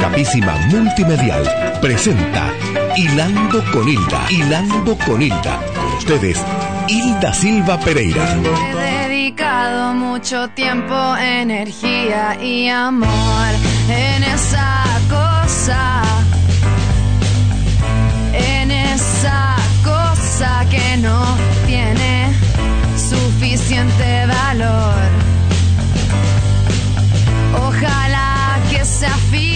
Capísima Multimedial presenta Hilando con Hilda. Hilando con Hilda. Con ustedes, Hilda Silva Pereira. He dedicado mucho tiempo, energía y amor en esa cosa. En esa cosa que no tiene suficiente valor. Ojalá que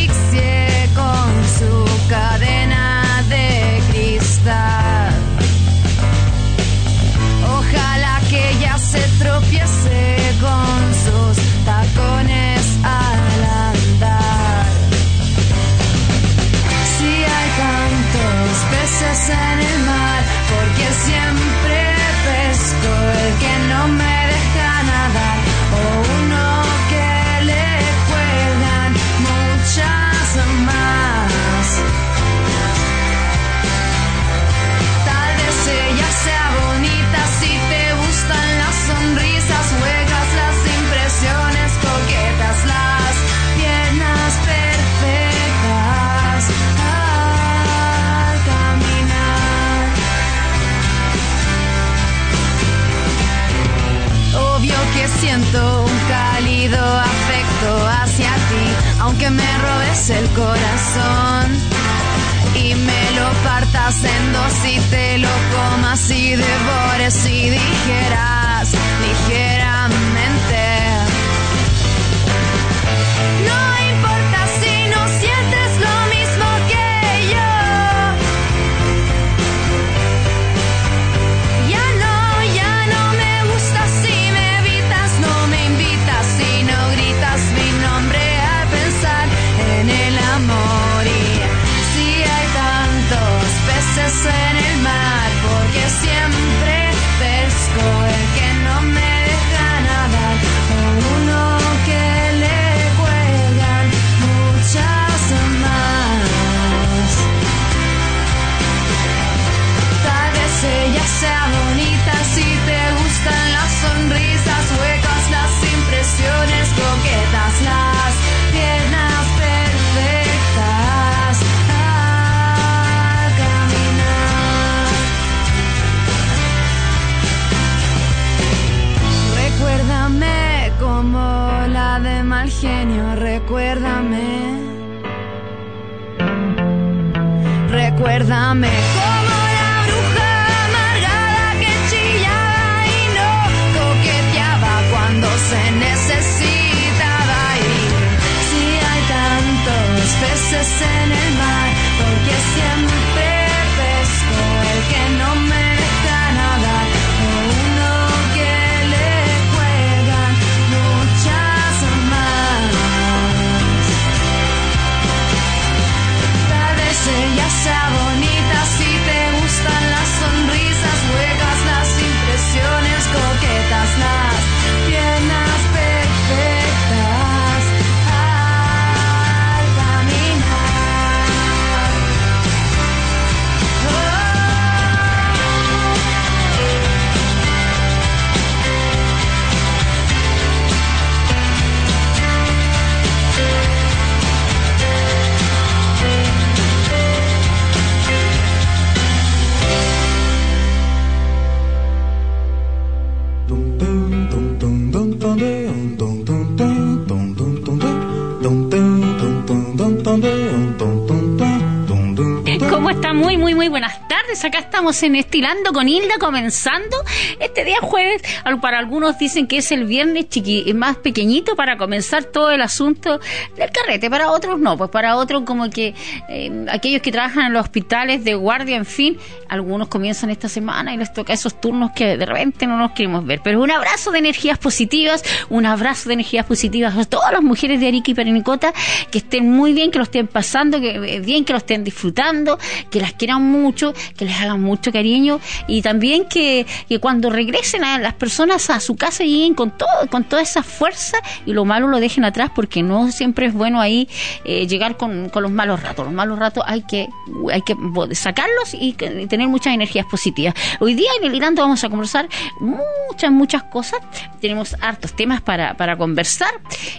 un cálido afecto hacia ti, aunque me robes el corazón y me lo partas en dos y te lo comas y devores y dijeras ligeramente. Acá estamos en Estilando con Hilda, comenzando este día jueves. Para algunos dicen que es el viernes chiqui, más pequeñito para comenzar todo el asunto del carrete. Para otros no, pues para otros como que eh, aquellos que trabajan en los hospitales de guardia, en fin, algunos comienzan esta semana y les toca esos turnos que de repente no nos queremos ver. Pero un abrazo de energías positivas, un abrazo de energías positivas a todas las mujeres de Arica y Perinicota, que estén muy bien, que lo estén pasando, que eh, bien, que lo estén disfrutando, que las quieran mucho, que les hagan mucho cariño y también que, que cuando regresen a las personas a su casa lleguen con todo, con toda esa fuerza y lo malo lo dejen atrás porque no siempre es bueno ahí eh, llegar con, con, los malos ratos. Los malos ratos hay que, hay que sacarlos y, tener muchas energías positivas. Hoy día en el Irando vamos a conversar muchas, muchas cosas. Tenemos hartos temas para, para conversar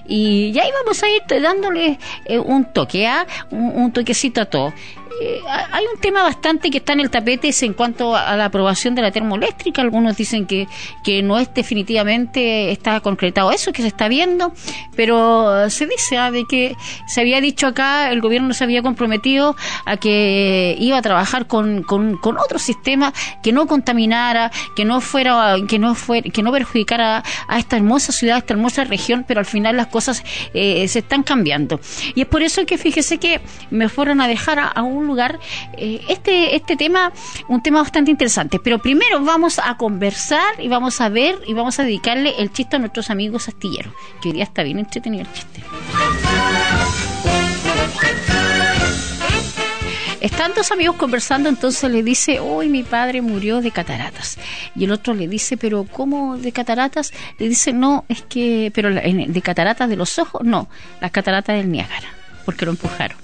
y ya ahí vamos a ir dándole eh, un toque, ¿ah? un, un toquecito a todo. Eh, hay un tema bastante que está en el tapete en cuanto a la aprobación de la termoeléctrica. Algunos dicen que, que no es definitivamente, está concretado eso, que se está viendo, pero se dice ah, de que se había dicho acá, el gobierno se había comprometido a que iba a trabajar con, con, otro sistema que no contaminara, que no fuera, que no fuera, que no perjudicara a esta hermosa ciudad, a esta hermosa región, pero al final las cosas eh, se están cambiando. Y es por eso que fíjese que me fueron a dejar a, a un lugar eh, este, este tema, un tema bastante interesante. Pero primero vamos a conversar y vamos a ver y vamos a dedicarle el chiste a nuestros amigos astilleros, que hoy día está bien entretenido el chiste. Están dos amigos conversando, entonces le dice, hoy mi padre murió de cataratas. Y el otro le dice, pero ¿cómo de cataratas? Le dice, no, es que, pero de cataratas de los ojos, no, las cataratas del Niágara, porque lo empujaron.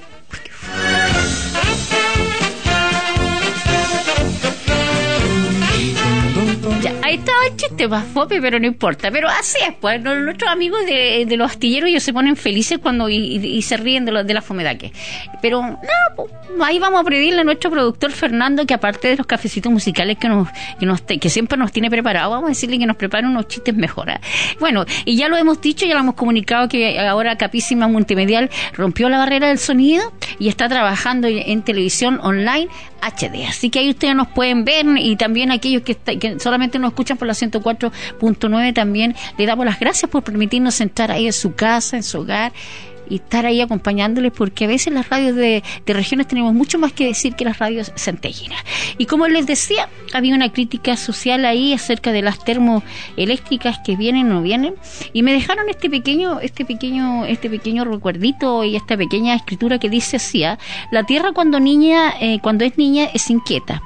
Ahí estaba el chiste más fope, pero no importa. Pero así es, pues nuestros amigos de, los astilleros ellos se ponen felices cuando y, se ríen de, de la fomedaque. Pero no, ahí vamos a pedirle a nuestro productor Fernando que aparte de los cafecitos musicales que nos, que, nos, que siempre nos tiene preparado, vamos a decirle que nos prepare unos chistes mejor. ¿eh? Bueno, y ya lo hemos dicho, ya lo hemos comunicado que ahora Capísima Multimedial rompió la barrera del sonido y está trabajando en televisión online HD. Así que ahí ustedes nos pueden ver y también aquellos que, que solamente nos escuchan por la 104.9 también le damos las gracias por permitirnos entrar ahí en su casa, en su hogar y estar ahí acompañándoles porque a veces las radios de, regiones tenemos mucho más que decir que las radios centellinas. Y como les decía, había una crítica social ahí acerca de las termoeléctricas que vienen o no vienen y me dejaron este pequeño este pequeño este pequeño recuerdito y esta pequeña escritura que dice así, ¿ah? la tierra cuando niña eh, cuando es niña es inquieta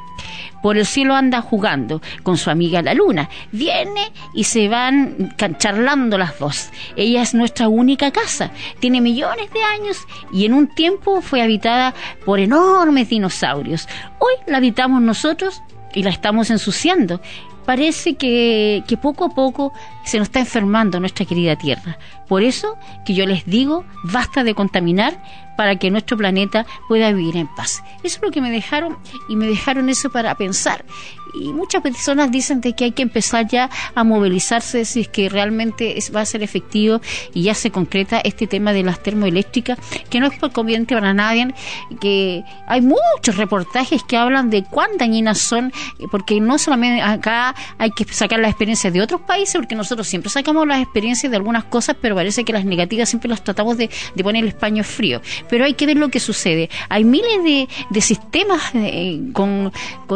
por el cielo anda jugando con su amiga la luna. Viene y se van charlando las dos. Ella es nuestra única casa. Tiene millones de años y en un tiempo fue habitada por enormes dinosaurios. Hoy la habitamos nosotros y la estamos ensuciando. Parece que, que poco a poco se nos está enfermando nuestra querida Tierra. Por eso que yo les digo, basta de contaminar para que nuestro planeta pueda vivir en paz. Eso es lo que me dejaron y me dejaron eso para pensar. Y muchas personas dicen de que hay que empezar ya a movilizarse si es que realmente va a ser efectivo y ya se concreta este tema de las termoeléctricas, que no es conveniente para nadie, que hay muchos reportajes que hablan de cuán dañinas son, porque no solamente acá hay que sacar las experiencias de otros países, porque nosotros siempre sacamos las experiencias de algunas cosas, pero parece que las negativas siempre las tratamos de, poner el paño frío. Pero hay que ver lo que sucede. Hay miles de, de sistemas eh, con,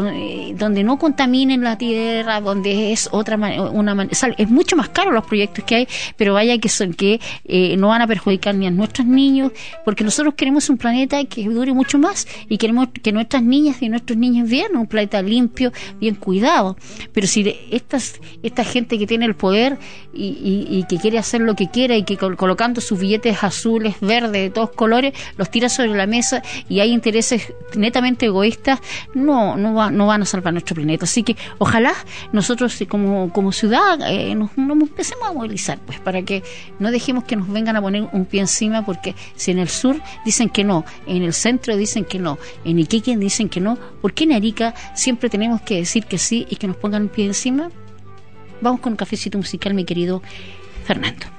eh, donde no contaminen la tierra, donde es otra una es mucho más caro los proyectos que hay, pero vaya que son que eh, no van a perjudicar ni a nuestros niños, porque nosotros queremos un planeta que dure mucho más y queremos que nuestras niñas y nuestros niños vean un planeta limpio, bien cuidado. Pero si estas esta gente que tiene el poder y, y que quiere hacer lo que quiera y que colocando sus billetes azules, verdes, de todos colores, los tira sobre la mesa y hay intereses netamente egoístas, no, no, no van a salvar nuestro planeta. Así que ojalá nosotros como, como ciudad eh, nos, empecemos a movilizar, pues para que no dejemos que nos vengan a poner un pie encima, porque si en el sur dicen que no, en el centro dicen que no, en Iquique dicen que no, ¿por qué en Arica siempre tenemos que decir que sí y que nos pongan un pie encima? Vamos con un cafecito musical, mi querido Fernando.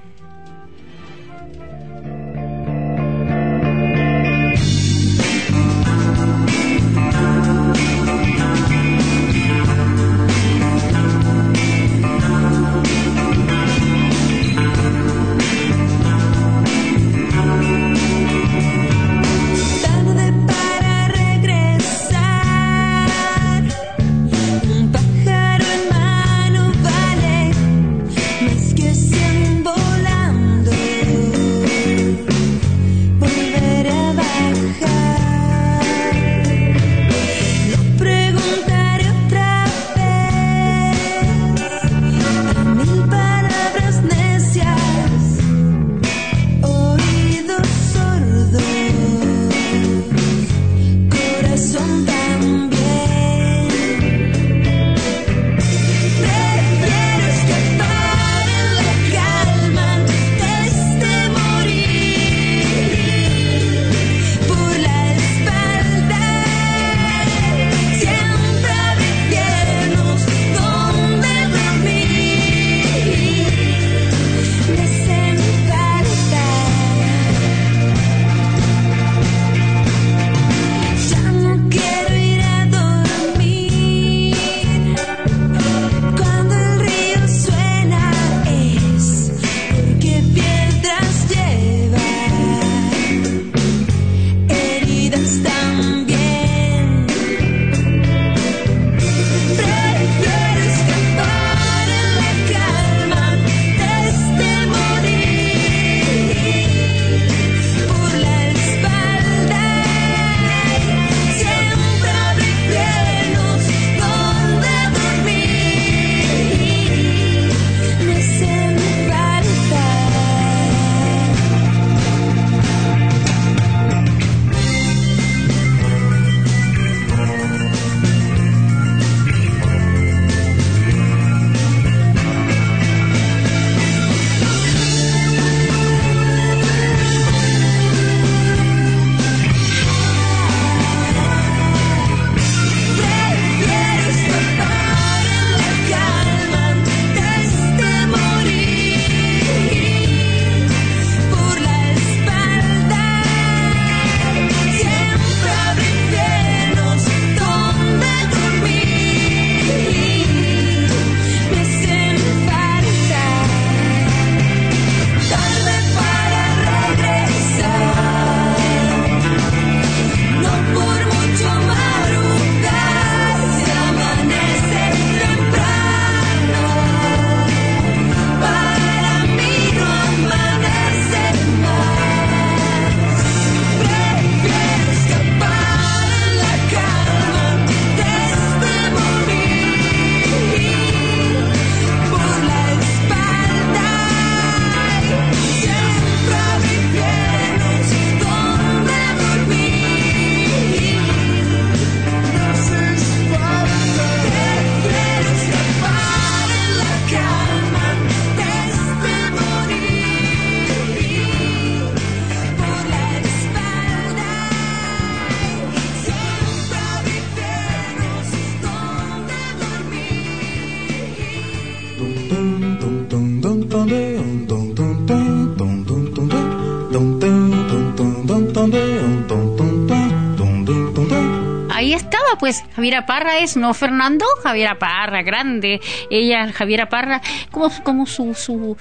Javiera Parra es, no Fernando, Javiera Parra, grande, ella, Javiera Parra, como, como su, su,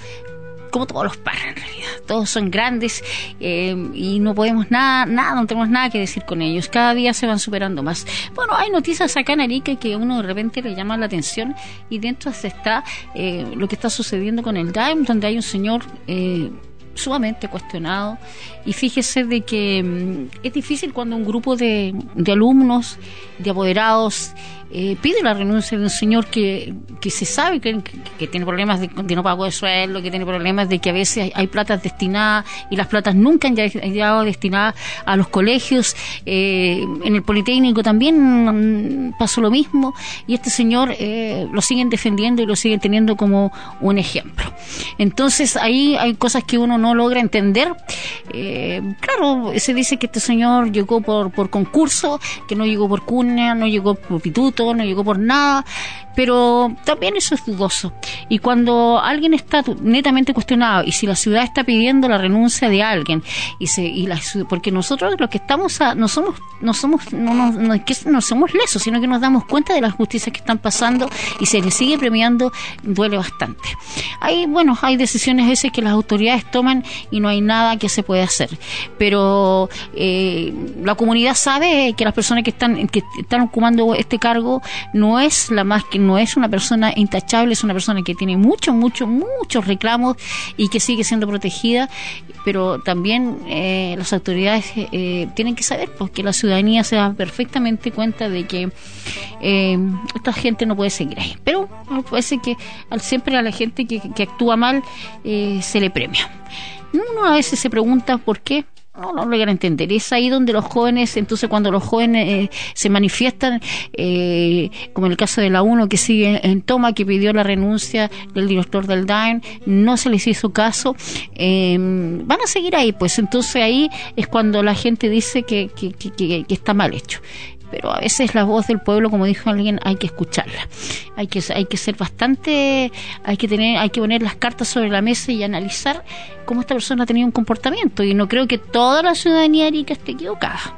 como todos los Parra en realidad, todos son grandes eh, y no podemos nada, nada, no tenemos nada que decir con ellos, cada día se van superando más. Bueno, hay noticias acá en Arica que uno de repente le llama la atención y dentro está eh, lo que está sucediendo con el DAIM, donde hay un señor... Eh, sumamente cuestionado. Y fíjese de que mm, es difícil cuando un grupo de, de alumnos, de apoderados, eh, pide la renuncia de un señor que, que se sabe que, que, tiene problemas de, no pago de sueldo, que tiene problemas de que a veces hay, platas destinadas y las platas nunca han llegado destinadas a los colegios. Eh, en el Politécnico también pasó lo mismo y este señor eh, lo siguen defendiendo y lo siguen teniendo como un ejemplo. Entonces ahí hay cosas que uno no logra entender. claro, se dice que este señor llegó por, por concurso, que no llegó por cuna, no llegó por pituto no llegó por nada, pero también eso es dudoso. Y cuando alguien está netamente cuestionado y si la ciudad está pidiendo la renuncia de alguien y se y la, porque nosotros lo que estamos no somos no somos no, no, no, que no somos lesos, sino que nos damos cuenta de las justicias que están pasando y se les sigue premiando duele bastante. Hay bueno, hay decisiones veces que las autoridades toman y no hay nada que se pueda hacer, pero eh, la comunidad sabe que las personas que están que están ocupando este cargo no es la más que no es una persona intachable, es una persona que tiene muchos, muchos, muchos reclamos y que sigue siendo protegida, pero también eh, las autoridades eh, tienen que saber pues, que la ciudadanía se da perfectamente cuenta de que eh, esta gente no puede seguir ahí. Pero ser que siempre a la gente que actúa mal se le premia. Uno a veces se pregunta por qué no, no lo a entender. Es ahí donde los jóvenes, entonces cuando los jóvenes eh, se manifiestan, eh, como en el caso de la UNO que sigue en toma, que pidió la renuncia del director del DAIN, no se les hizo caso, eh, van a seguir ahí, pues entonces ahí es cuando la gente dice que, que, que, que está mal hecho pero a veces la voz del pueblo, como dijo alguien, hay que escucharla. Hay que, hay que ser bastante, hay que tener, hay que poner las cartas sobre la mesa y analizar cómo esta persona ha tenido un comportamiento. Y no creo que toda la ciudadanía arica esté equivocada.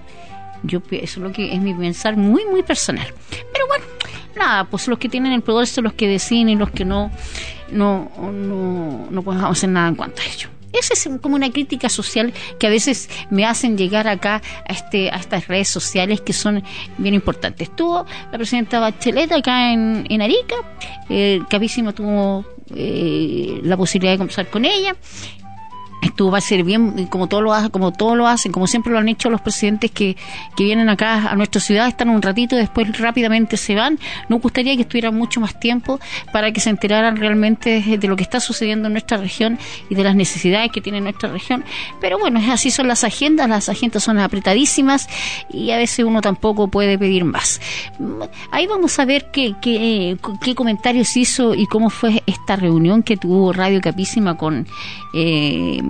Yo eso es lo que es mi pensar muy, muy personal. Pero bueno, nada, pues los que tienen el poder son los que deciden y los que no, no, no, no podemos hacer nada en cuanto a ello. Esa es como una crítica social que a veces me hacen llegar acá a, este, a estas redes sociales que son bien importantes. Estuvo la presidenta Bachelet acá en, en Arica, eh, Capísimo tuvo eh, la posibilidad de conversar con ella esto va a ser bien como todo lo como todo lo hacen como siempre lo han hecho los presidentes que, que vienen acá a nuestra ciudad están un ratito después rápidamente se van. Nos gustaría que estuvieran mucho más tiempo para que se enteraran realmente de lo que está sucediendo en nuestra región y de las necesidades que tiene nuestra región. Pero bueno así son las agendas las agendas son apretadísimas y a veces uno tampoco puede pedir más. Ahí vamos a ver qué, qué, qué comentarios hizo y cómo fue esta reunión que tuvo Radio Capísima con eh,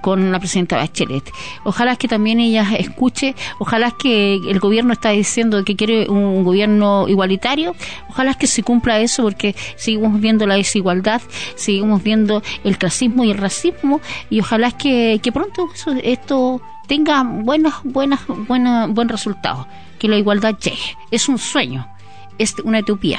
con la presidenta Bachelet. Ojalá que también ella escuche, ojalá que el gobierno está diciendo que quiere un gobierno igualitario, ojalá que se cumpla eso porque seguimos viendo la desigualdad, seguimos viendo el clasismo y el racismo y ojalá que, pronto esto tenga buenas, buenas, buenas, buen resultado, que la igualdad llegue. Es un sueño, es una utopía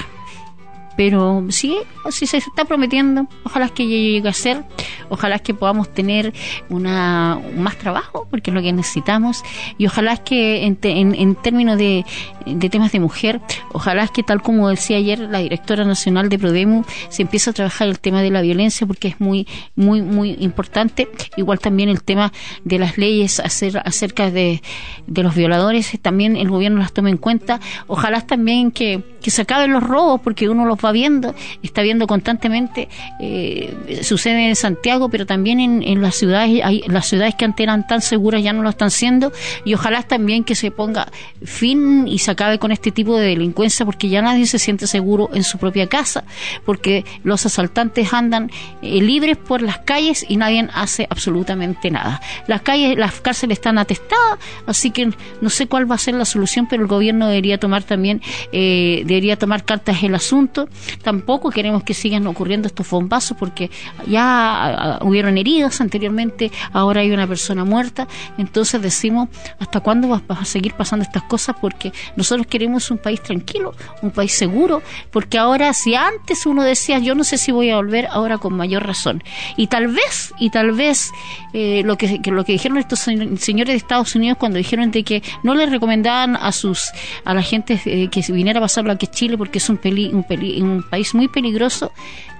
pero sí, si se está prometiendo, ojalá que llegue a ser, ojalá que podamos tener una más trabajo, porque es lo que necesitamos, y ojalá que en, en, términos de, de, temas de mujer, ojalá que tal como decía ayer la directora nacional de Prodemu, se empiece a trabajar el tema de la violencia, porque es muy, muy, muy importante, igual también el tema de las leyes acerca de, de los violadores, también el gobierno las tome en cuenta, ojalá también que, que se acaben los robos, porque uno los va viendo, está viendo constantemente, eh, sucede en Santiago, pero también en, las ciudades, hay, las ciudades que antes eran tan seguras ya no lo están siendo, y ojalá también que se ponga fin y se acabe con este tipo de delincuencia, porque ya nadie se siente seguro en su propia casa, porque los asaltantes andan eh, libres por las calles y nadie hace absolutamente nada. Las calles, las cárceles están atestadas, así que no sé cuál va a ser la solución, pero el gobierno debería tomar también, eh, debería tomar cartas el asunto tampoco queremos que sigan ocurriendo estos bombazos porque ya ah, hubieron heridos anteriormente, ahora hay una persona muerta, entonces decimos, ¿hasta cuándo vas a seguir pasando estas cosas? Porque nosotros queremos un país tranquilo, un país seguro, porque ahora si antes uno decía, yo no sé si voy a volver, ahora con mayor razón. Y tal vez, y tal vez eh, lo, que, lo que dijeron estos señores de Estados Unidos cuando dijeron de que no les recomendaban a sus a la gente eh, que viniera a pasarlo aquí a Chile porque es un, peli, un, un país muy peligroso,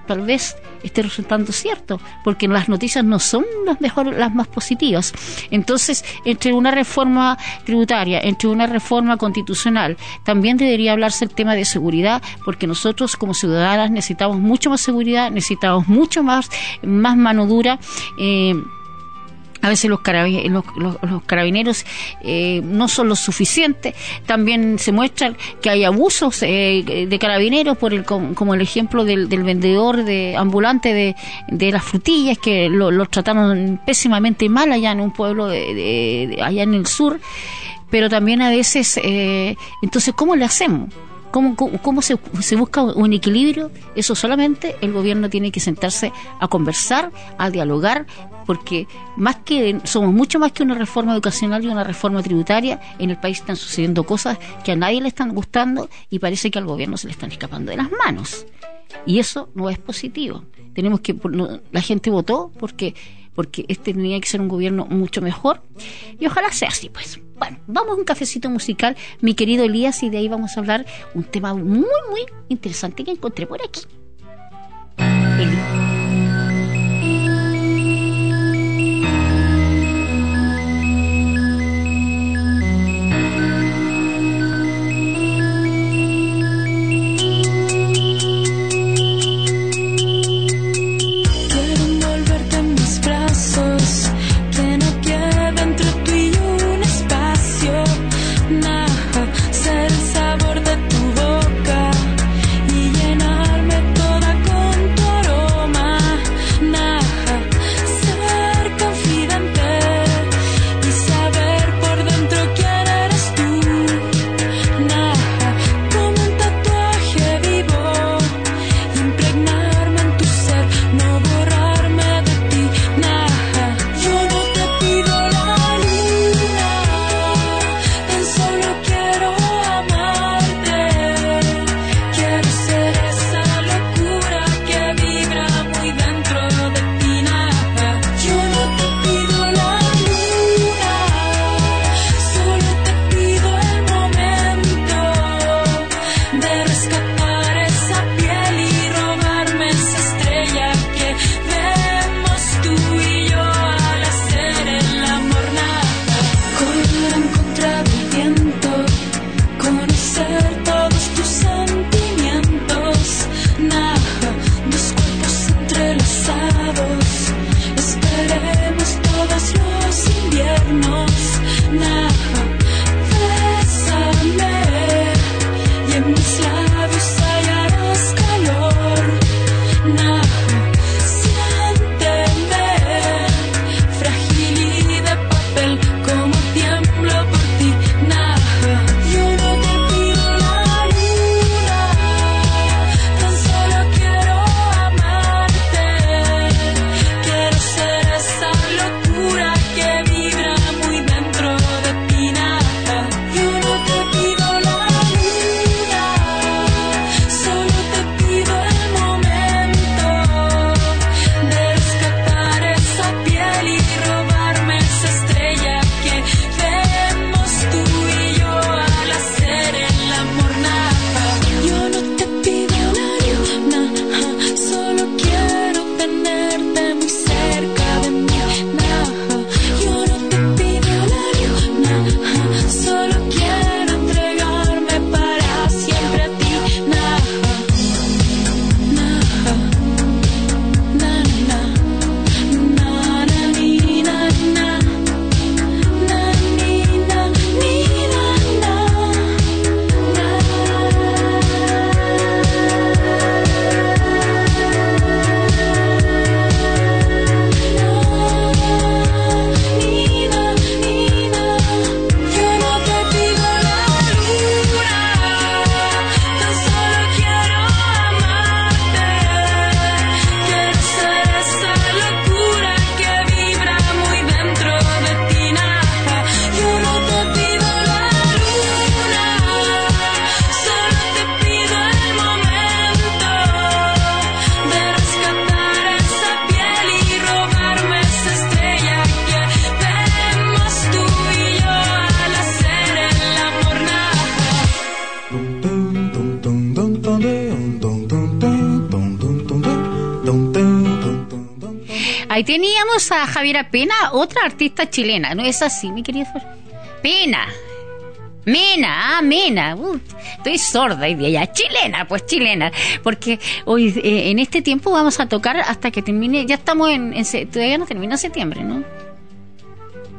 tal vez esté resultando cierto, porque las noticias no son las mejores, las más positivas. Entonces, entre una reforma tributaria, entre una reforma constitucional, también debería hablarse el tema de seguridad, porque nosotros como ciudadanas necesitamos mucho más seguridad, necesitamos mucho más, más mano dura. Eh, a veces los, carabineros, los, carabineros eh, no son lo suficiente. También se muestra que hay abusos eh, de carabineros, por el, como el ejemplo del, vendedor de ambulante de, las frutillas, que los trataron pésimamente mal allá en un pueblo de, allá en el sur. Pero también a veces, eh, entonces, ¿cómo le hacemos? ¿Cómo, cómo, se, se, busca un equilibrio? Eso solamente el gobierno tiene que sentarse a conversar, a dialogar, porque más que somos mucho más que una reforma educacional y una reforma tributaria, en el país están sucediendo cosas que a nadie le están gustando y parece que al gobierno se le están escapando de las manos. Y eso no es positivo. Tenemos que la gente votó porque porque este tenía que ser un gobierno mucho mejor y ojalá sea así pues. Bueno, vamos a un cafecito musical, mi querido Elías, y de ahí vamos a hablar un tema muy, muy interesante que encontré por aquí. Javiera Pena, otra artista chilena. ¿No es así, mi querida? Pena. Mena, ah, Mena. Uh, estoy sorda hoy día ya. Chilena, pues chilena. Porque hoy, eh, en este tiempo vamos a tocar hasta que termine. Ya estamos en. en todavía no termina septiembre, ¿no?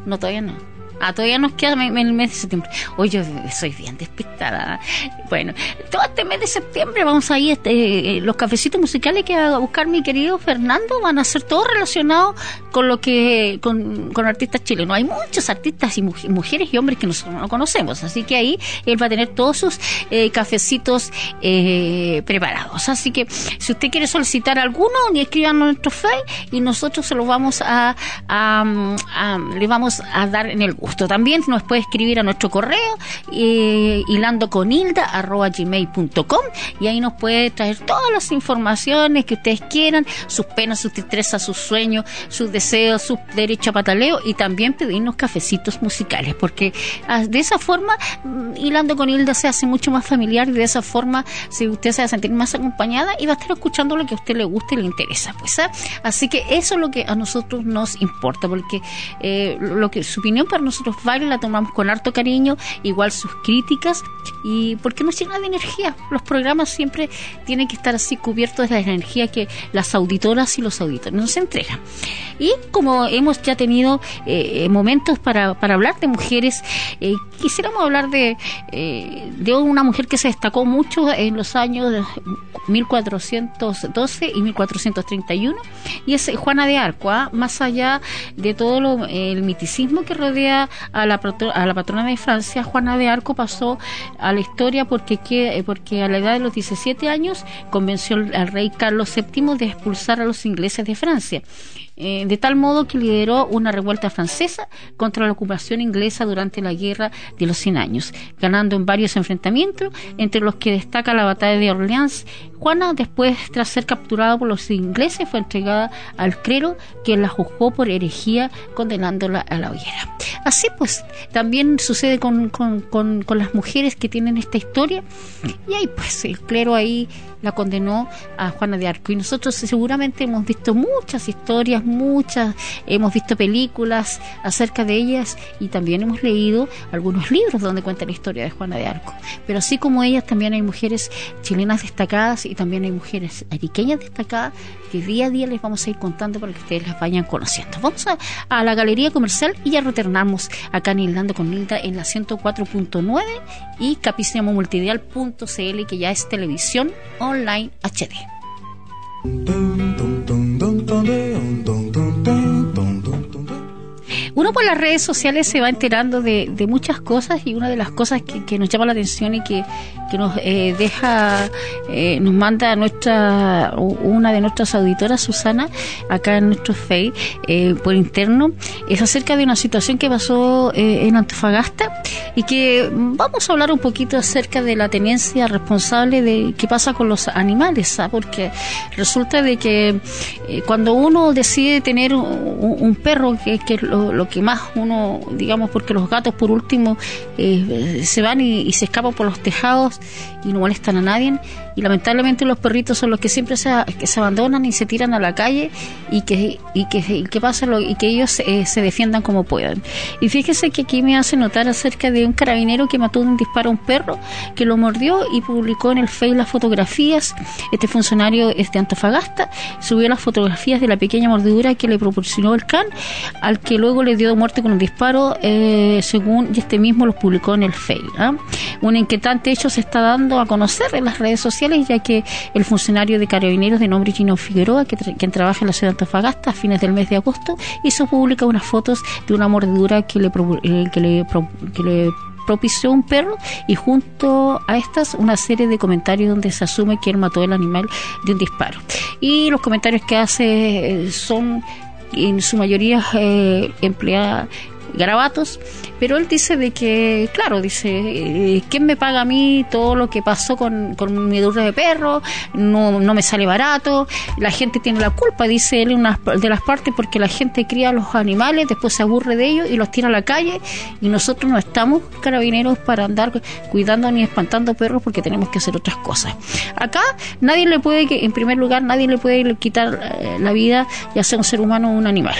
No, todavía no. Ah, todavía nos queda me- el mes de septiembre. Oye, yo soy bien despistada. Bueno, todo este mes de septiembre vamos a ir, este, eh, los cafecitos musicales que va a buscar mi querido Fernando van a ser todos relacionados con lo que, con, con artistas chilenos. Hay muchos artistas y muj- mujeres y hombres que nosotros no conocemos, así que ahí él va a tener todos sus eh, cafecitos eh, preparados. Así que si usted quiere solicitar alguno, escriban a nuestro Face y nosotros se los vamos a, a, a- le vamos a dar en el gusto. También nos puede escribir a nuestro correo eh, hilandoconilda@gmail.com y ahí nos puede traer todas las informaciones que ustedes quieran, sus penas, sus tristezas, sus sueños, sus deseos, su derecho a pataleo y también pedirnos cafecitos musicales, porque ah, de esa forma mm, Hilando con Hilda se hace mucho más familiar y de esa forma si usted se va a sentir más acompañada y va a estar escuchando lo que a usted le gusta y le interesa, pues ¿ah? así que eso es lo que a nosotros nos importa, porque eh, lo que su opinión para nosotros vale, la tomamos con harto cariño, igual sus críticas y porque nos llena de energía. Los programas siempre tienen que estar así cubiertos de la energía que las auditoras y los auditores nos entregan. Y como hemos ya tenido eh, momentos para, para hablar de mujeres, eh, quisiéramos hablar de, eh, de una mujer que se destacó mucho en los años de 1412 y 1431 y es Juana de Arco, ¿ah? más allá de todo lo- el miticismo que rodea a la, a la patrona de Francia, Juana de Arco pasó a la historia porque, que- eh, porque a la edad de los 17 años convenció al rey Carlos VII de expulsar a los ingleses de Francia. Eh, de tal modo que lideró una revuelta francesa contra la ocupación inglesa durante la Guerra de los Cien Años, ganando en varios enfrentamientos, entre los que destaca la batalla de Orleans. Juana, después, tras ser capturada por los ingleses, fue entregada al clero, que la juzgó por herejía, condenándola a la hoguera. Así pues, también sucede con, con- con- con las mujeres que tienen esta historia, y ahí pues el clero ahí la condenó a Juana de Arco. Y nosotros seguramente hemos visto muchas historias, muchas, hemos visto películas acerca de ellas y también hemos leído algunos libros donde cuenta la historia de Juana de Arco. Pero así como ellas, también hay mujeres chilenas destacadas y también hay mujeres ariqueñas destacadas que día a día les vamos a ir contando para que ustedes las vayan conociendo. Vamos a, la galería comercial y ya retornamos acá en Hildando con Hilda en la 104.9 y capiciamomultidial.cl que ya es televisión online HD. Uno por las redes sociales se va enterando de, de muchas cosas y una de las cosas que, nos llama la atención y que, que nos eh, deja, eh, nos manda nuestra, una de nuestras auditoras, Susana, acá en nuestro Face, eh, por interno, es acerca de una situación que pasó eh, en Antofagasta y que vamos a hablar un poquito acerca de la tenencia responsable de qué pasa con los animales, ¿ah? porque resulta de que eh, cuando uno decide tener un, un perro, que, que lo, lo que más uno, digamos, porque los gatos por último eh, se van y, y se escapan por los tejados y no molestan a nadie, y lamentablemente los perritos son los que siempre se, se abandonan y se tiran a la calle y que, y que, y que pasa lo- y que ellos eh, se defiendan como puedan. Y fíjese que aquí me hace notar acerca de un carabinero que mató de un disparo a un perro, que lo mordió y publicó en el Face las fotografías. Este funcionario es de Antofagasta, subió las fotografías de la pequeña mordedura que le proporcionó el can, al que luego le dio muerte con un disparo, eh, según y este mismo los publicó en el Face. ¿ah? Un inquietante hecho se está dando a conocer en las redes sociales, ya que el funcionario de carabineros de nombre Gino Figueroa, que tra- quien trabaja en la ciudad de Antofagasta a fines del mes de agosto, hizo pública unas fotos de una mordedura que le, eh, que le, que le propició un perro y junto a estas una serie de comentarios donde se asume que él mató el animal de un disparo. Y los comentarios que hace eh, son en su mayoría eh, garabatos, pero él dice de que, claro, dice, eh, ¿quién me paga a mí todo lo que pasó con, con mi duro de perro? No, no me sale barato, la gente tiene la culpa, dice él, una de las partes, porque la gente cría a los animales, después se aburre de ellos y los tira a la calle y nosotros no estamos carabineros para andar cuidando ni espantando perros porque tenemos que hacer otras cosas. Acá nadie le puede, en primer lugar, nadie le puede quitar eh, la vida, ya sea un ser humano o un animal.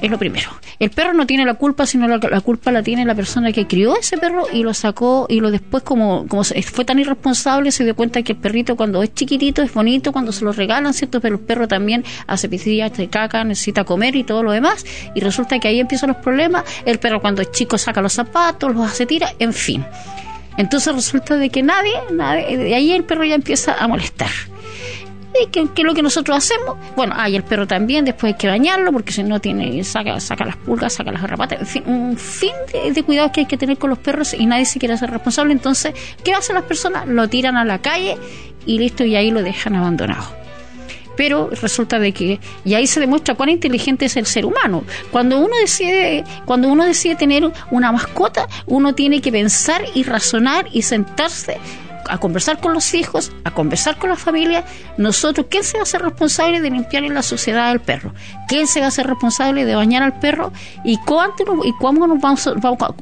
Es lo primero. El perro no tiene la culpa, sino la, culpa la tiene la persona que crió ese perro y lo sacó y lo después como, como fue tan irresponsable se dio cuenta que el perrito cuando es chiquitito es bonito cuando se lo regalan, ¿cierto? Pero el perro también hace pisillas, se caca, necesita comer y todo lo demás y resulta que ahí empiezan los problemas. El perro cuando es chico saca los zapatos, los hace tira, en fin. Entonces resulta de que nadie, nadie, de ahí el perro ya empieza a molestar. ¿Y qué, es lo que nosotros hacemos? Bueno, hay el perro también, después hay que bañarlo, porque si no tiene, saca, saca las pulgas, saca las garrapatas, en fin, un fin de, cuidados que hay que tener con los perros y nadie se quiere hacer responsable. Entonces, ¿qué hacen las personas? Lo tiran a la calle y listo, y ahí lo dejan abandonado pero resulta de que y ahí se demuestra cuán inteligente es el ser humano. Cuando uno decide, cuando uno decide tener una mascota, uno tiene que pensar y razonar y sentarse a conversar con los hijos, a conversar con la familia, nosotros, ¿quién se va a hacer responsable de limpiar en la sociedad al perro? ¿Quién se va a hacer responsable de bañar al perro? ¿Y cuánto y cómo nos vamos,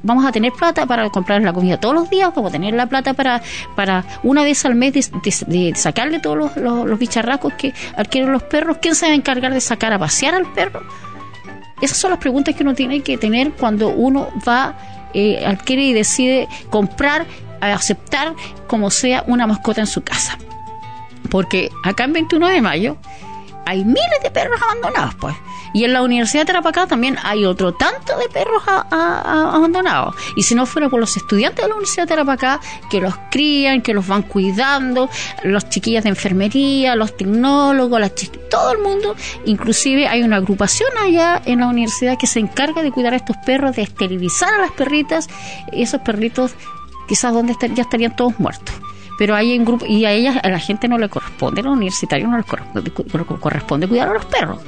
vamos, a tener plata para comprar la comida todos los días? ¿Cómo tener la plata para, para una vez al mes de, sacarle todos los, bicharracos que adquieren los perros? ¿Quién se va a encargar de sacar a pasear al perro? Esas son las preguntas que uno tiene que tener cuando uno va, eh, adquiere y decide comprar a aceptar como sea una mascota en su casa. Porque acá en 21 de mayo hay miles de perros abandonados, pues. Y en la Universidad de Tarapacá también hay otro tanto de perros abandonados. Y si no fuera por los estudiantes de la Universidad de Tarapacá, que los crían, que los van cuidando, los chiquillas de enfermería, los tecnólogos, las todo el mundo, inclusive hay una agrupación allá en la universidad que se encarga de cuidar a estos perros, de esterilizar a las perritas. Esos perritos quizás donde ya estarían todos muertos. Pero hay un grupo, y a ellas, a la gente no le corresponde, a los universitarios no les corresponde, cuidar a los perros.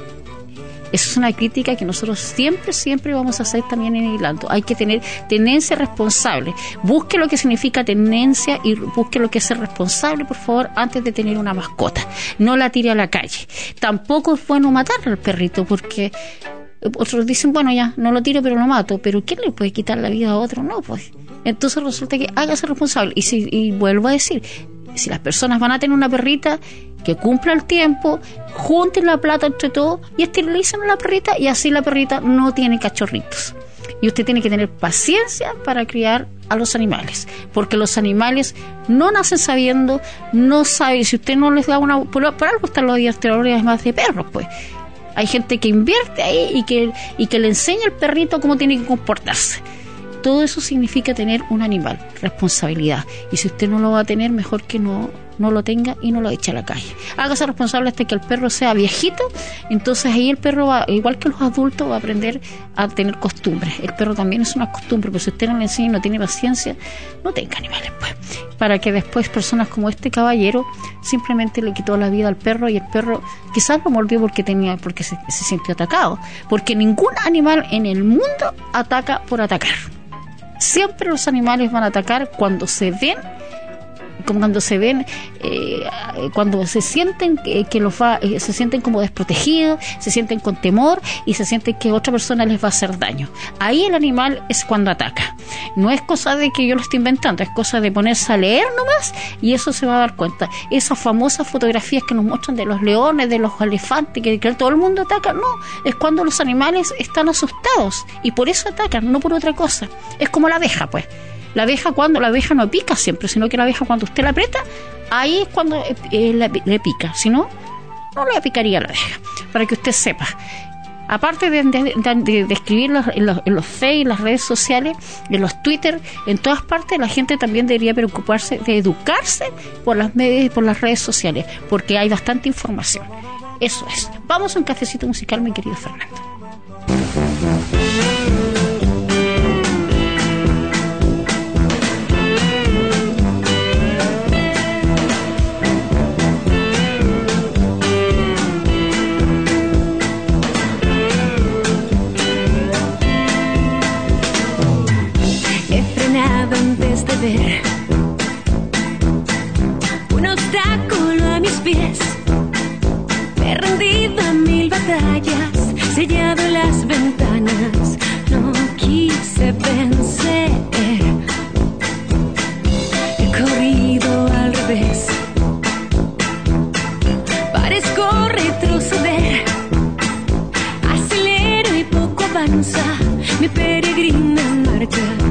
Esa es una crítica que nosotros siempre, siempre vamos a hacer también en Irlanda. Hay que tener tenencia responsable. Busque lo que significa tenencia y busque lo que es ser responsable, por favor, antes de tener una mascota. No la tire a la calle. Tampoco es bueno matar al perrito porque otros dicen, bueno, ya, no lo tiro, pero lo mato. Pero ¿quién le puede quitar la vida a otro? No, pues. Entonces resulta que hágase responsable. Y, si, y vuelvo a decir, si las personas van a tener una perrita, que cumpla el tiempo, junten la plata entre todos y esterilicen a la perrita y así la perrita no tiene cachorritos. Y usted tiene que tener paciencia para criar a los animales, porque los animales no nacen sabiendo, no saben, si usted no les da una... Por, algo están los adiestradores más de perros, pues. Hay gente que invierte ahí y que, y que le enseña al perrito cómo tiene que comportarse. Todo eso significa tener un animal, responsabilidad. Y si usted no lo va a tener, mejor que no, no lo tenga y no lo eche a la calle. Hágase responsable hasta que el perro sea viejito, entonces ahí el perro va, igual que los adultos, va a aprender a tener costumbres. El perro también es una costumbre, pero si usted no le enseña y no tiene paciencia, no tenga animales, pues. Para que después personas como este caballero simplemente le quitó la vida al perro y el perro quizás lo mordió porque tenía, porque se sintió atacado. Porque ningún animal en el mundo ataca por atacar. Siempre los animales van a atacar cuando se ven cuando se ven, eh, cuando se sienten que, los va, eh, se sienten como desprotegidos, se sienten con temor y se sienten que otra persona les va a hacer daño. Ahí el animal es cuando ataca. No es cosa de que yo lo esté inventando, es cosa de ponerse a leer nomás y eso se va a dar cuenta. Esas famosas fotografías que nos muestran de los leones, de los elefantes, que, que todo el mundo ataca, no, es cuando los animales están asustados y por eso atacan, no por otra cosa. Es como la abeja, pues. La abeja cuando la abeja no pica siempre, sino que la abeja cuando usted la aprieta, ahí es cuando eh, eh, le, pica. Si no, no le picaría la abeja. Para que usted sepa. Aparte de, de, escribir en los, en Facebook, las redes sociales, en los Twitter, en todas partes, la gente también debería preocuparse de educarse por las medios y por las redes sociales, porque hay bastante información. Eso es. Vamos a un cafecito musical, mi querido Fernando. Pies. He rendido mil batallas, sellado las ventanas. No quise vencer. He corrido al revés. Parezco retroceder. Acelero y poco avanza. Mi peregrina marcha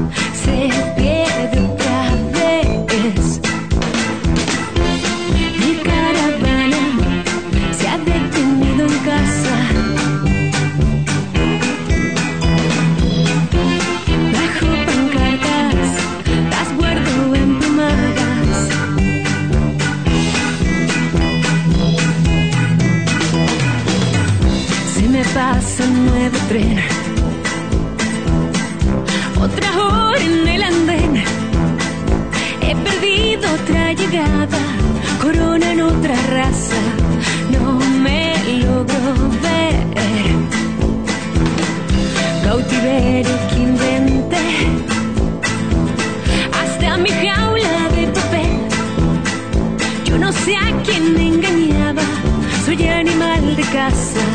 casa.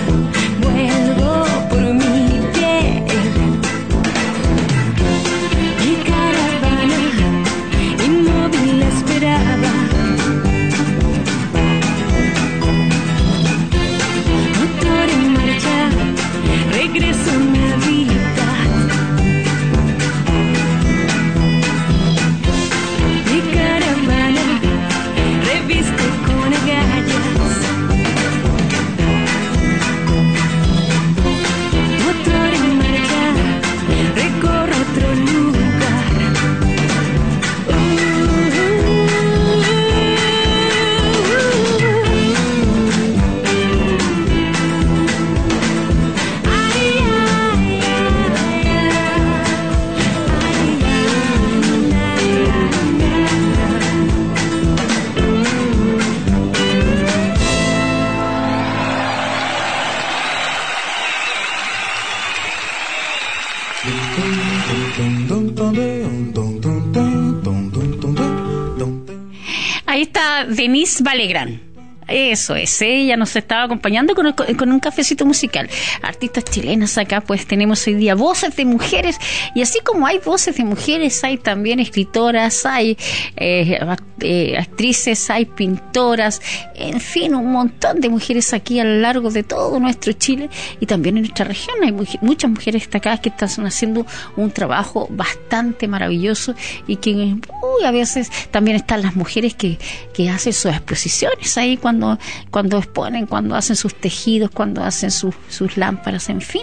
Valegrán. Eso es, ella nos estaba acompañando con, un cafecito musical. Artistas chilenas acá, pues tenemos hoy día voces de mujeres y así como hay voces de mujeres, hay también escritoras, hay eh, eh, actrices, hay pintoras, en fin, un montón de mujeres aquí a lo largo de todo nuestro Chile y también en nuestra región. Hay muchas mujeres destacadas que están haciendo un trabajo bastante maravilloso y que a veces también están las mujeres que, que hacen sus exposiciones ahí cuando, cuando exponen, cuando hacen sus tejidos, cuando hacen sus, sus lámparas, en fin.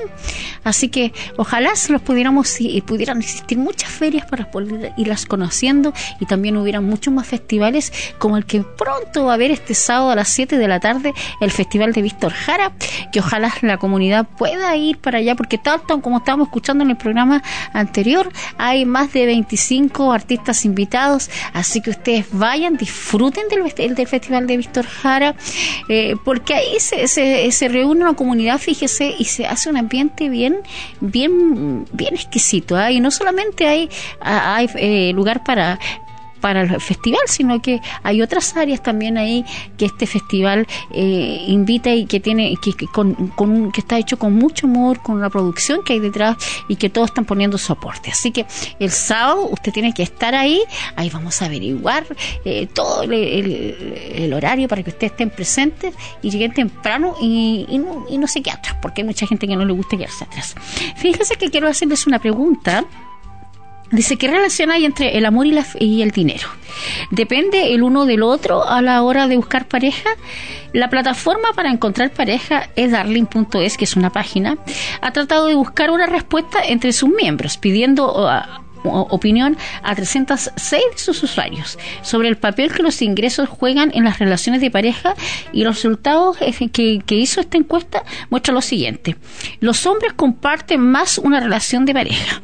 Así que ojalá se los pudiéramos y pudieran existir muchas ferias para poder irlas conociendo y también hubieran muchos más festivales como el que pronto va a haber este sábado a las 7 de la tarde, el Festival de Víctor Jara, que ojalá la comunidad pueda ir para allá, porque tanto como estábamos escuchando en el programa anterior, hay más de 25 artistas invitados, así que ustedes vayan, disfruten del, fest- del Festival de Víctor Jara, eh, porque ahí se, se, reúne una comunidad, fíjese, y se hace un ambiente bien, bien, bien exquisito. ¿ah? Y no solamente hay, hay eh, lugar para para el festival, sino que hay otras áreas también ahí que este festival eh, invita y que tiene que, que con, con que está hecho con mucho amor, con una producción que hay detrás y que todos están poniendo su aporte. Así que el sábado usted tiene que estar ahí, ahí vamos a averiguar eh, todo el, horario para que ustedes estén presentes y lleguen temprano y, y no, y no se quede atrás, porque hay mucha gente que no le gusta quedarse atrás. Fíjense que quiero hacerles una pregunta. Dice, ¿qué relación hay entre el amor y, la, y el dinero? ¿Depende el uno del otro a la hora de buscar pareja? La plataforma para encontrar pareja es darling.es, que es una página. Ha tratado de buscar una respuesta entre sus miembros, pidiendo uh, opinión a 306 de sus usuarios sobre el papel que los ingresos juegan en las relaciones de pareja y los resultados que, que hizo esta encuesta muestran lo siguiente. Los hombres comparten más una relación de pareja.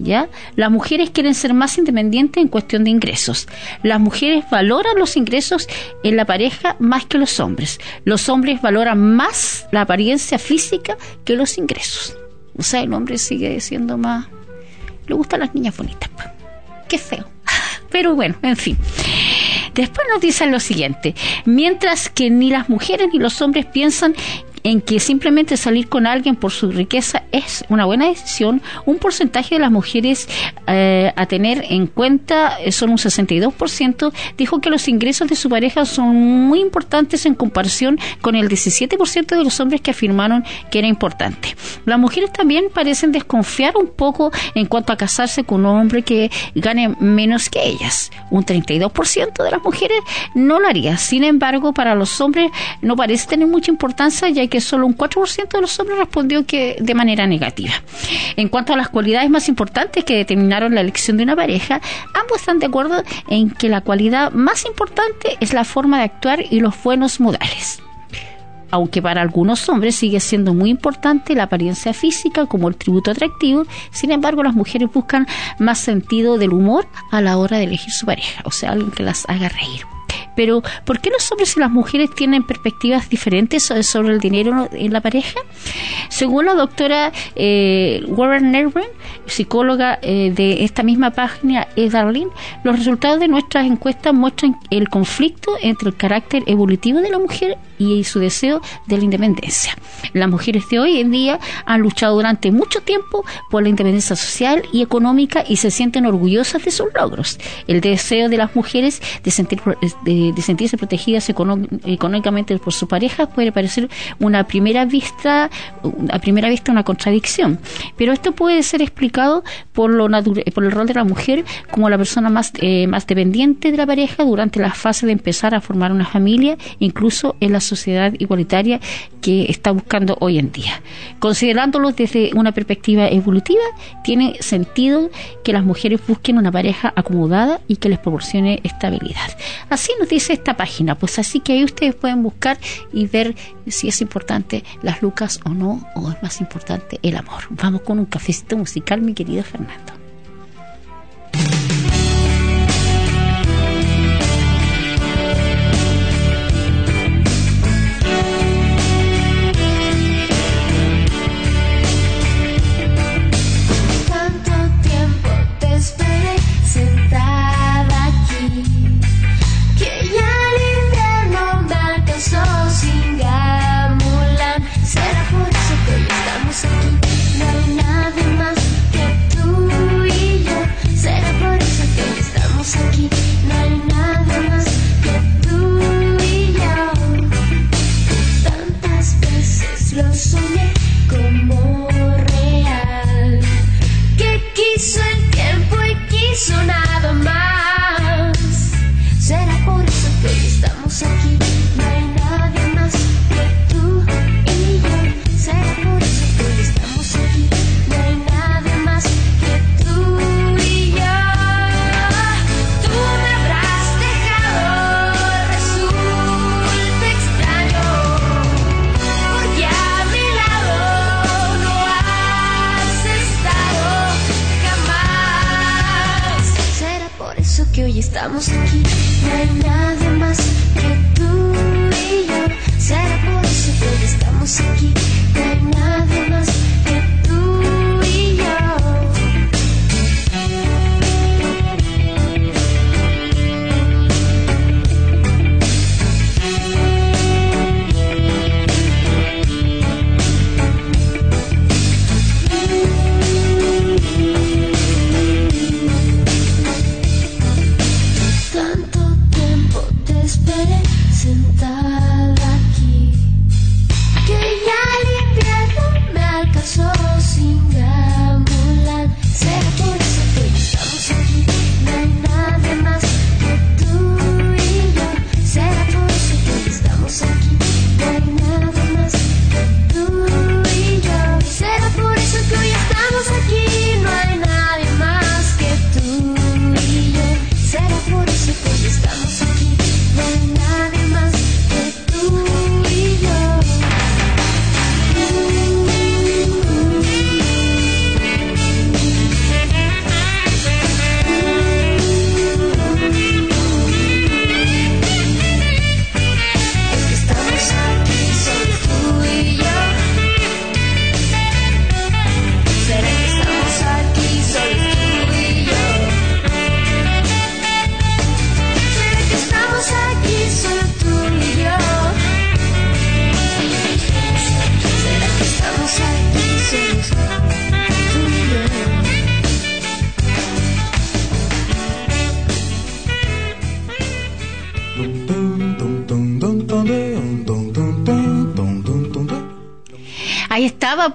¿Ya? Las mujeres quieren ser más independientes en cuestión de ingresos. Las mujeres valoran los ingresos en la pareja más que los hombres. Los hombres valoran más la apariencia física que los ingresos. O sea, el hombre sigue siendo más... Le gustan las niñas bonitas. pa. Qué feo. Pero bueno, en fin. Después nos dicen lo siguiente, mientras que ni las mujeres ni los hombres piensan en que simplemente salir con alguien por su riqueza es una buena decisión, un porcentaje de las mujeres eh, a tener en cuenta, eh, son un 62%, dijo que los ingresos de su pareja son muy importantes en comparación con el 17% de los hombres que afirmaron que era importante. Las mujeres también parecen desconfiar un poco en cuanto a casarse con un hombre que gane menos que ellas. Un 32% de las mujeres no lo haría. Sin embargo, para los hombres no parece tener mucha importancia ya que solo un 4% de los hombres respondió que de manera negativa. En cuanto a las cualidades más importantes que determinaron la elección de una pareja, ambos están de acuerdo en que la cualidad más importante es la forma de actuar y los buenos modales aunque para algunos hombres sigue siendo muy importante la apariencia física como el tributo atractivo, sin embargo las mujeres buscan más sentido del humor a la hora de elegir su pareja, o sea, alguien que las haga reír. Pero, ¿por qué los hombres y las mujeres tienen perspectivas diferentes sobre el dinero en la pareja? Según la doctora eh, Warren Nerven, psicóloga eh, de esta misma página, E. Darling, los resultados de nuestras encuestas muestran el conflicto entre el carácter evolutivo de la mujer y su deseo de la independencia. Las mujeres de hoy en día han luchado durante mucho tiempo por la independencia social y económica y se sienten orgullosas de sus logros. El deseo de las mujeres de, sentir, sentirse protegidas económicamente por su pareja puede parecer una primera vista, a primera vista una contradicción, pero esto puede ser explicado por lo por el rol de la mujer como la persona más, eh, más dependiente de la pareja durante la fase de empezar a formar una familia, incluso en la sociedad igualitaria que está buscando hoy en día. Considerándolo desde una perspectiva evolutiva, tiene sentido que las mujeres busquen una pareja acomodada y que les proporcione estabilidad. Así nos dice esta página, pues así que ahí ustedes pueden buscar y ver si es importante las lucas o no, o es más importante el amor. Vamos con un cafecito musical, mi querido Fernando.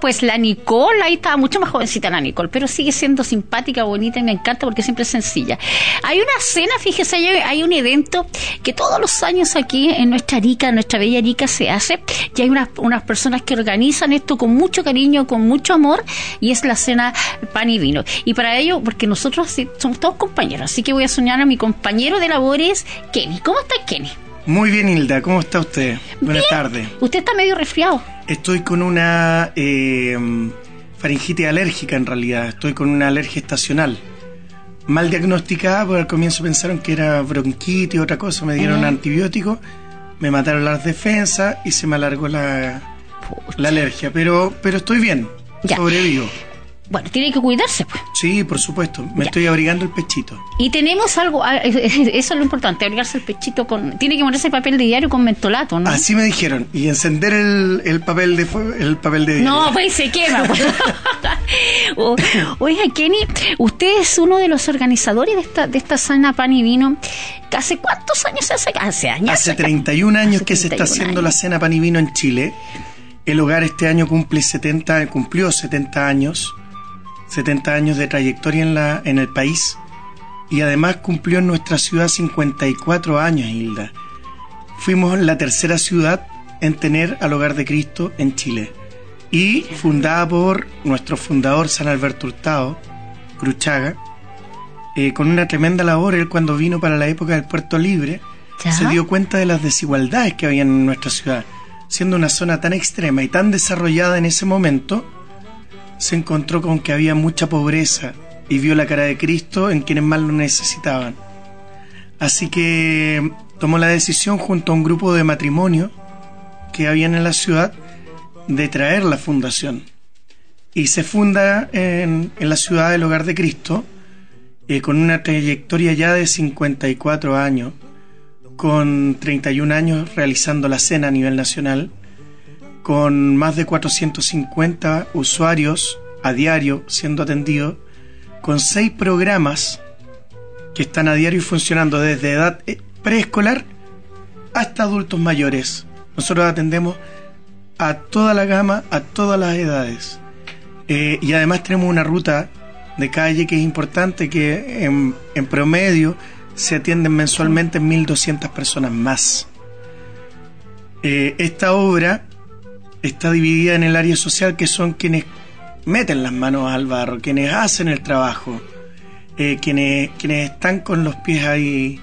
Pues la Nicole, ahí estaba mucho más jovencita la Nicole, pero sigue siendo simpática, bonita y me encanta porque siempre es sencilla. Hay una cena, fíjese, hay, un evento que todos los años aquí en nuestra Arica, en nuestra bella Arica se hace, y hay unas, unas personas que organizan esto con mucho cariño, con mucho amor, y es la cena pan y vino. Y para ello, porque nosotros somos todos compañeros, así que voy a soñar a mi compañero de labores, Kenny. ¿Cómo está Kenny? Muy bien, Hilda, ¿cómo está usted? Buenas tardes. Usted está medio resfriado. Estoy con una eh, faringitis alérgica en realidad, estoy con una alergia estacional. Mal diagnosticada, porque al comienzo pensaron que era bronquitis otra cosa, me dieron antibióticos, me mataron las defensas y se me alargó la, la alergia, pero, pero estoy bien, Ya. sobrevivo. Bueno, tiene que cuidarse, pues. Sí, por supuesto, me Ya. estoy abrigando el pechito. Y tenemos algo, ah, eso es lo importante, abrigarse el pechito con... Tiene que ponerse papel de diario con mentolato, ¿no? Así me dijeron, y encender el, el papel de el papel de No, pues se quema. pues. O- Oiga, Kenny, usted es uno de los organizadores de esta, de esta sana pan y vino. ¿Hace cuántos años se hace? Hace años. Hace 31 años Hace que se está 31 haciendo la cena pan y vino en Chile. El hogar este año cumple 70, cumplió 70 años, 70 años de trayectoria en, la, en el país y además cumplió en nuestra ciudad 54 años, Hilda. Fuimos la tercera ciudad en tener al Hogar de Cristo en Chile y fundada por nuestro fundador San Alberto Hurtado, Cruchaga, eh, con una tremenda labor. Él cuando vino para la época del Puerto Libre Ya. se dio cuenta de las desigualdades que había en nuestra ciudad. Siendo una zona tan extrema y tan desarrollada en ese momento, se encontró con que había mucha pobreza y vio la cara de Cristo en quienes más lo necesitaban. Así que tomó la decisión junto a un grupo de matrimonio que habían en la ciudad de traer la fundación. Y se funda en, en la ciudad del Hogar de Cristo, eh, con una trayectoria ya de 54 años, con 31 años realizando la cena a nivel nacional, con más de 450 usuarios a diario siendo atendidos, con seis programas que están a diario funcionando desde edad eh, preescolar hasta adultos mayores. Nosotros atendemos a toda la gama, a todas las edades. Eh, y además tenemos una ruta de calle que es importante, que en, promedio se atienden mensualmente 1.200 personas más. Eh, esta obra está dividida en el área social, que son quienes meten las manos al barro, quienes hacen el trabajo, eh, quienes, quienes están con los pies ahí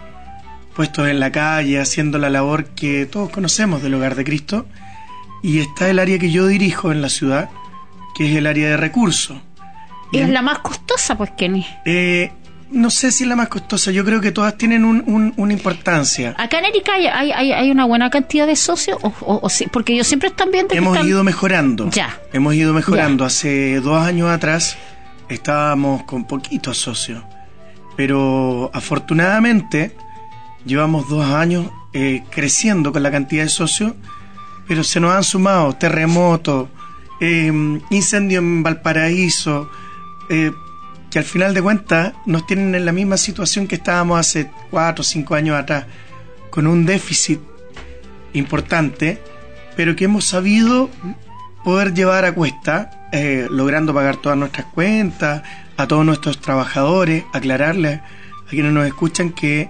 puestos en la calle, haciendo la labor que todos conocemos del Hogar de Cristo. Y está el área que yo dirijo en la ciudad, que es el área de recursos. Es la más costosa, pues, Kenny. eh, no sé si es la más costosa, yo creo que todas tienen un- un- una importancia. Acá en Erika hay, hay, hay- una buena cantidad de socios, o, o- porque ellos siempre están viendo que Hemos están- ido mejorando. Ya. Hemos ido mejorando. Hace dos años atrás estábamos con poquitos socios. Pero afortunadamente llevamos dos años eh, creciendo con la cantidad de socios. Pero se nos han sumado terremotos, eh, incendio en Valparaíso, eh, que al final de cuentas nos tienen en la misma situación que estábamos hace cuatro o cinco años atrás, con un déficit importante, pero que hemos sabido poder llevar a cuesta, eh, logrando pagar todas nuestras cuentas, a todos nuestros trabajadores, aclararles a quienes nos escuchan que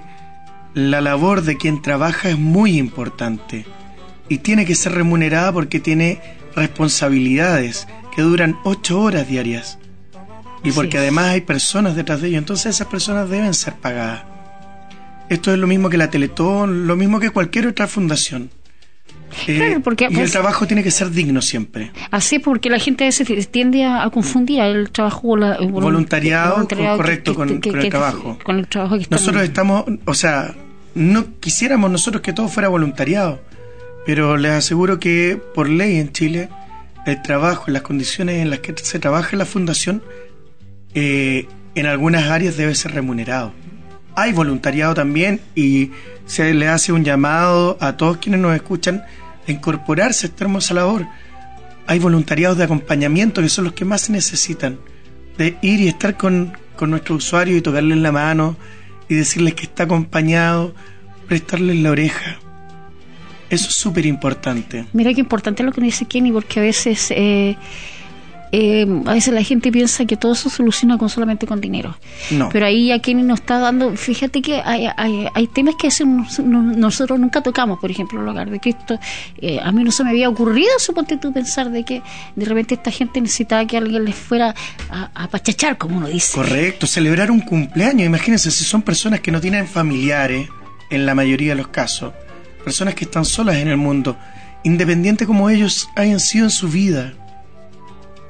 la labor de quien trabaja es muy importante y tiene que ser remunerada porque tiene responsabilidades que duran ocho horas diarias y porque Sí. además hay personas detrás de ello, entonces esas personas deben ser pagadas. Esto es lo mismo que la Teletón, lo mismo que cualquier otra fundación. Eh, Claro, porque, y el pues- trabajo tiene que ser digno siempre. Así es, porque la gente a veces tiende a, a confundir el trabajo la- el Voluntariado, el voluntariado con- correcto, con- con el que- trabajo. Con el trabajo que Nosotros estamos, o sea, no quisiéramos nosotros que todo fuera voluntariado, pero les aseguro que por ley en Chile el trabajo, las condiciones en las que se trabaja en la fundación, eh, en algunas áreas debe ser remunerado. Hay voluntariado también y se le hace un llamado a todos quienes nos escuchan a incorporarse a esta hermosa labor. Hay voluntariados de acompañamiento que son los que más se necesitan, de ir y estar con, con nuestro usuario y tocarles la mano y decirles que está acompañado, prestarles la oreja. Eso es súper importante. Mira qué importante lo que dice Kenny, porque a veces eh, eh, a veces la gente piensa que todo eso se soluciona con solamente con dinero. No. Pero ahí ya Kenny nos está dando, fíjate que hay, hay, hay temas que a no- no- nosotros nunca tocamos, por ejemplo, el hogar de Cristo. Eh, a mí no se me había ocurrido, suponte tú, pensar de que de repente esta gente necesitaba que alguien les fuera a, a pachachar, como uno dice. Correcto, celebrar un cumpleaños. Imagínense si son personas que no tienen familiares, en la mayoría de los casos, personas que están solas en el mundo, independiente como ellos hayan sido en su vida.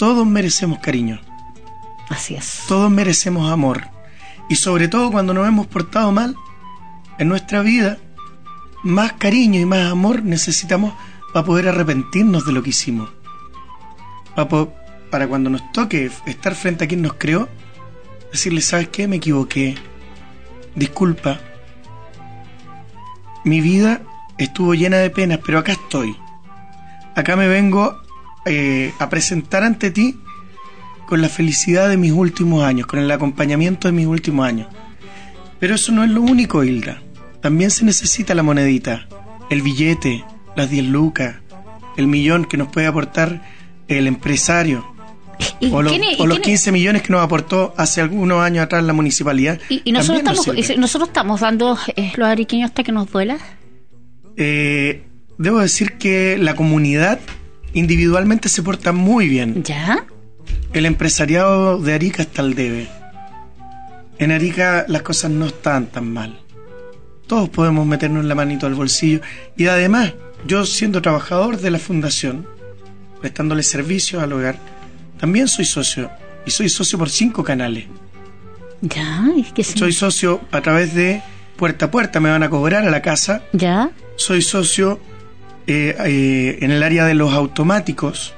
Todos merecemos cariño, Así es. todos merecemos amor. Y sobre todo cuando nos hemos portado mal en nuestra vida, más cariño y más amor necesitamos para poder arrepentirnos de lo que hicimos. Para, po- para cuando nos toque estar frente a quien nos creó, decirle, ¿sabes qué? Me equivoqué. Disculpa. Mi vida estuvo llena de penas, pero acá estoy. Acá me vengo eh, a presentar ante ti con la felicidad de mis últimos años, con el acompañamiento de mis últimos años. Pero eso no es lo único, Hilda. También se necesita la monedita, el billete, las 10 lucas, el millón que nos puede aportar el empresario, o los, y o los Kenny- 15 millones que nos aportó hace algunos años atrás la municipalidad. y- y nosotros nos estamos, nosotros estamos dando eh, los ariqueños hasta que nos duela. Eh, debo decir que la comunidad individualmente se porta muy bien. ¿Ya? El empresariado de Arica está al debe. En Arica las cosas no están tan mal. Todos podemos meternos la manito al bolsillo. Y además, yo siendo trabajador de la fundación, prestándole servicios al hogar, también soy socio. Y soy socio por cinco canales. ¿Ya? Es que sí. Soy socio a través de puerta a puerta, me van a cobrar a la casa. ¿Ya? Soy socio eh, eh, en el área de los automáticos.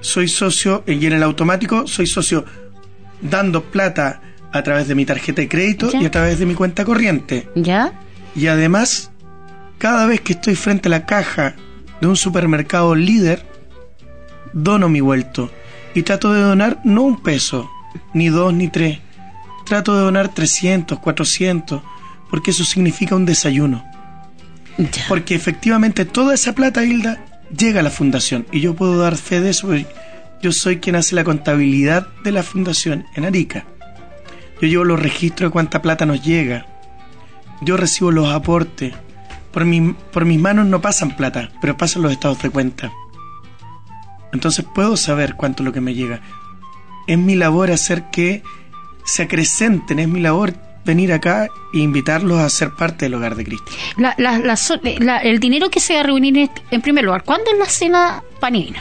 Soy socio, eh, y en el automático soy socio dando plata a través de mi tarjeta de crédito Ya. y a través de mi cuenta corriente. ¿Ya? Y además, cada vez que estoy frente a la caja de un supermercado líder, dono mi vuelto. Y trato de donar no un peso, ni dos, ni tres. Trato de donar 300, 400, porque eso significa un desayuno. Porque efectivamente toda esa plata, Hilda, llega a la fundación. Y yo puedo dar fe de eso. Yo soy quien hace la contabilidad de la fundación en Arica. Yo llevo los registros de cuánta plata nos llega. Yo recibo los aportes. Por, mi- por mis manos no pasan plata, pero pasan los estados de cuenta. Entonces puedo saber cuánto es lo que me llega. Es mi labor hacer que se acrecenten, es mi labor venir acá e invitarlos a ser parte del hogar de Cristo. La, la, la so- la- el dinero que se va a reunir en, en primer lugar, ¿cuándo es la cena panivino?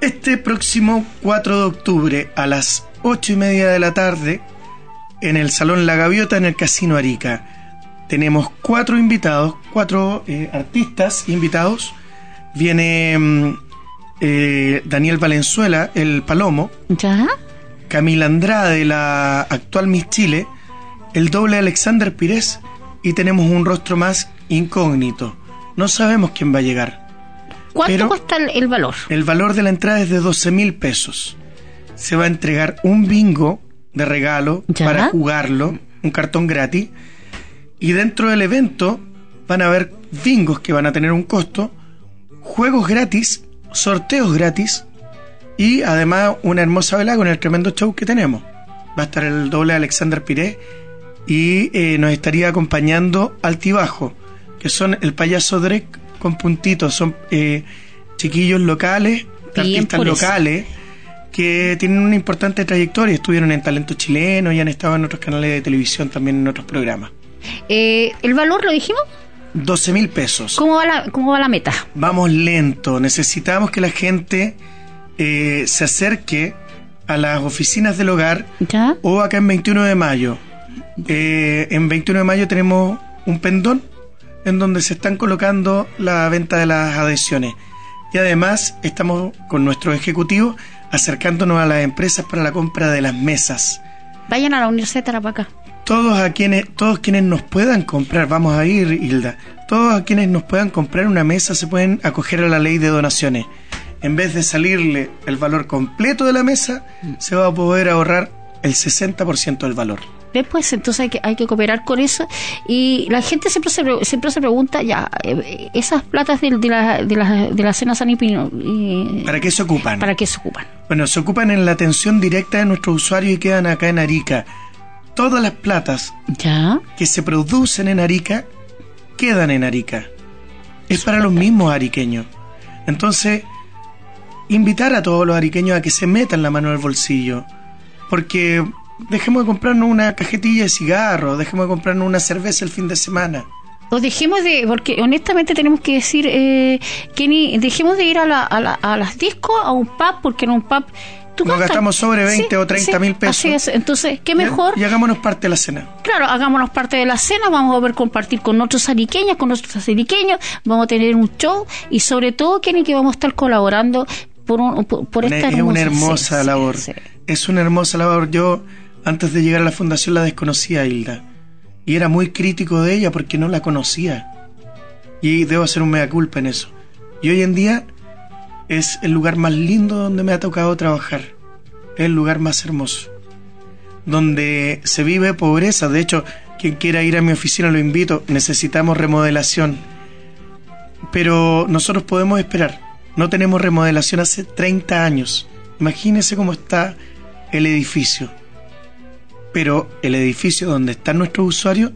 Este próximo 4 de octubre a las 8 y media de la tarde en el Salón La Gaviota en el Casino Arica. Tenemos cuatro invitados, cuatro eh, artistas invitados. Viene mm, eh, Daniel Valenzuela, el Palomo, ¿Ya? Camila Andrade, la actual Miss Chile, el doble Alexander Pires y tenemos un rostro más incógnito. No sabemos quién va a llegar. ¿Cuánto Pero- cuesta el, valor? El valor de la entrada es de 12 mil pesos. Se va a entregar un bingo de regalo Ya. para jugarlo, un cartón gratis. Y dentro del evento van a haber bingos que van a tener un costo, juegos gratis, sorteos gratis y además una hermosa velada con el tremendo show que tenemos. Va a estar el doble Alexander Piré y eh, nos estaría acompañando Altibajo, que son el payaso Drake con puntitos, son eh, chiquillos locales, Bien artistas locales que tienen una importante trayectoria, estuvieron en Talento Chileno y han estado en otros canales de televisión también en otros programas. Eh, ¿El valor lo dijimos? 12 mil pesos. ¿Cómo va la, cómo va la meta? Vamos lento, necesitamos que la gente eh, se acerque a las oficinas del hogar ¿Ya? o acá en 21 de mayo. Eh, en 21 de mayo tenemos un pendón en donde se están colocando la venta de las adhesiones. Y además estamos con nuestro ejecutivo acercándonos a las empresas para la compra de las mesas. Vayan a la Universidad de Tarapacá. Todos a quienes, todos quienes nos puedan comprar, vamos a ir, Hilda, todos a quienes nos puedan comprar una mesa se pueden acoger a la ley de donaciones. En vez de salirle el valor completo de la mesa, se va a poder ahorrar el 60% del valor. ¿Ves? Pues entonces hay que, hay que cooperar con eso. Y la gente siempre se, pre- siempre se pregunta, ya, eh, esas platas de, de la, de, la, de la cena San Ipino, eh, ¿Para qué se ocupan? ¿para qué se ocupan? Bueno, se ocupan en la atención directa de nuestros usuarios y quedan acá en Arica. Todas las platas Ya. que se producen en Arica quedan en Arica. Es para los mismos ariqueños. Entonces, invitar a todos los ariqueños a que se metan la mano el bolsillo. Porque dejemos de comprarnos una cajetilla de cigarros, dejemos de comprarnos una cerveza el fin de semana. O dejemos de, porque honestamente tenemos que decir, eh, Kenny, dejemos de ir a, la, a, la- a las discos, a un pub, porque en un pub... tú Nos gastamos sobre 20 o 30 mil pesos. Así es, entonces, ¿qué mejor? Y, y hagámonos parte de la cena. Claro, hagámonos parte de la cena, vamos a ver compartir con nuestros ariqueños, con nuestros ariqueños, vamos a tener un show y sobre todo, Kenny, que vamos a estar colaborando por, un- por, por esta es una hermosa- hermosa sí, labor. Es una hermosa labor. Yo, antes de llegar a la fundación, la desconocía Hilda. Y era muy crítico de ella porque no la conocía. Y debo hacer un mea culpa en eso. Y hoy en día es el lugar más lindo donde me ha tocado trabajar. Es el lugar más hermoso. Donde se vive pobreza. De hecho, quien quiera ir a mi oficina lo invito. Necesitamos remodelación. Pero nosotros podemos esperar. No tenemos remodelación hace 30 años. Imagínense cómo está el edificio. Pero el edificio donde están nuestros usuarios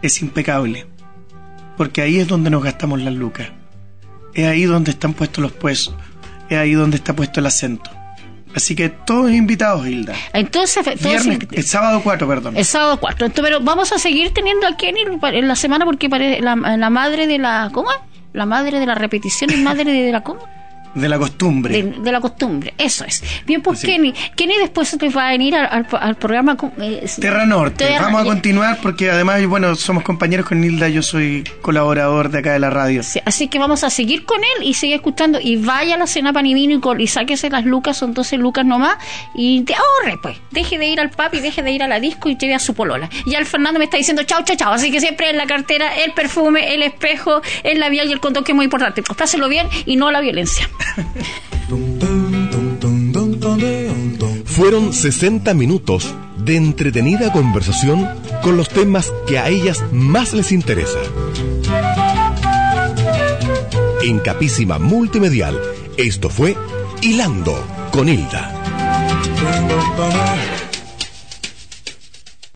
es impecable. Porque ahí es donde nos gastamos las lucas. Es ahí donde están puestos los puestos. Es ahí donde está puesto el acento. Así que todos invitados, Hilda. Entonces, Viernes, el sábado 4, perdón. el sábado 4. Entonces, pero vamos a seguir teniendo a Kenny en la semana porque parece la, la madre de la... ¿Cómo es? La madre de la repetición y madre de la... ¿Cómo? De la costumbre. de, de la costumbre, eso es. Bien, pues Así. Kenny, Kenny después te va a venir al, al- al programa eh, Terra Norte. Terra- Vamos a continuar porque además, bueno, somos compañeros con Hilda. Yo soy colaborador de acá de la radio. Sí, Así que vamos a seguir con él y sigue escuchando y vaya a la cena panivino y, con- y sáquese las lucas, son 12 lucas nomás y te ahorre pues, deje de ir al pub y deje de ir a la disco y lleve a su polola. Y al Fernando me está diciendo chao, chao, chao, así que siempre en la cartera el perfume, el espejo, el labial y el condón que es muy importante. Pues páselo bien y no la violencia. Fueron 60 minutos de entretenida conversación con los temas que a ellas más les interesa. En Capísima Multimedial, esto fue Hilando con Hilda.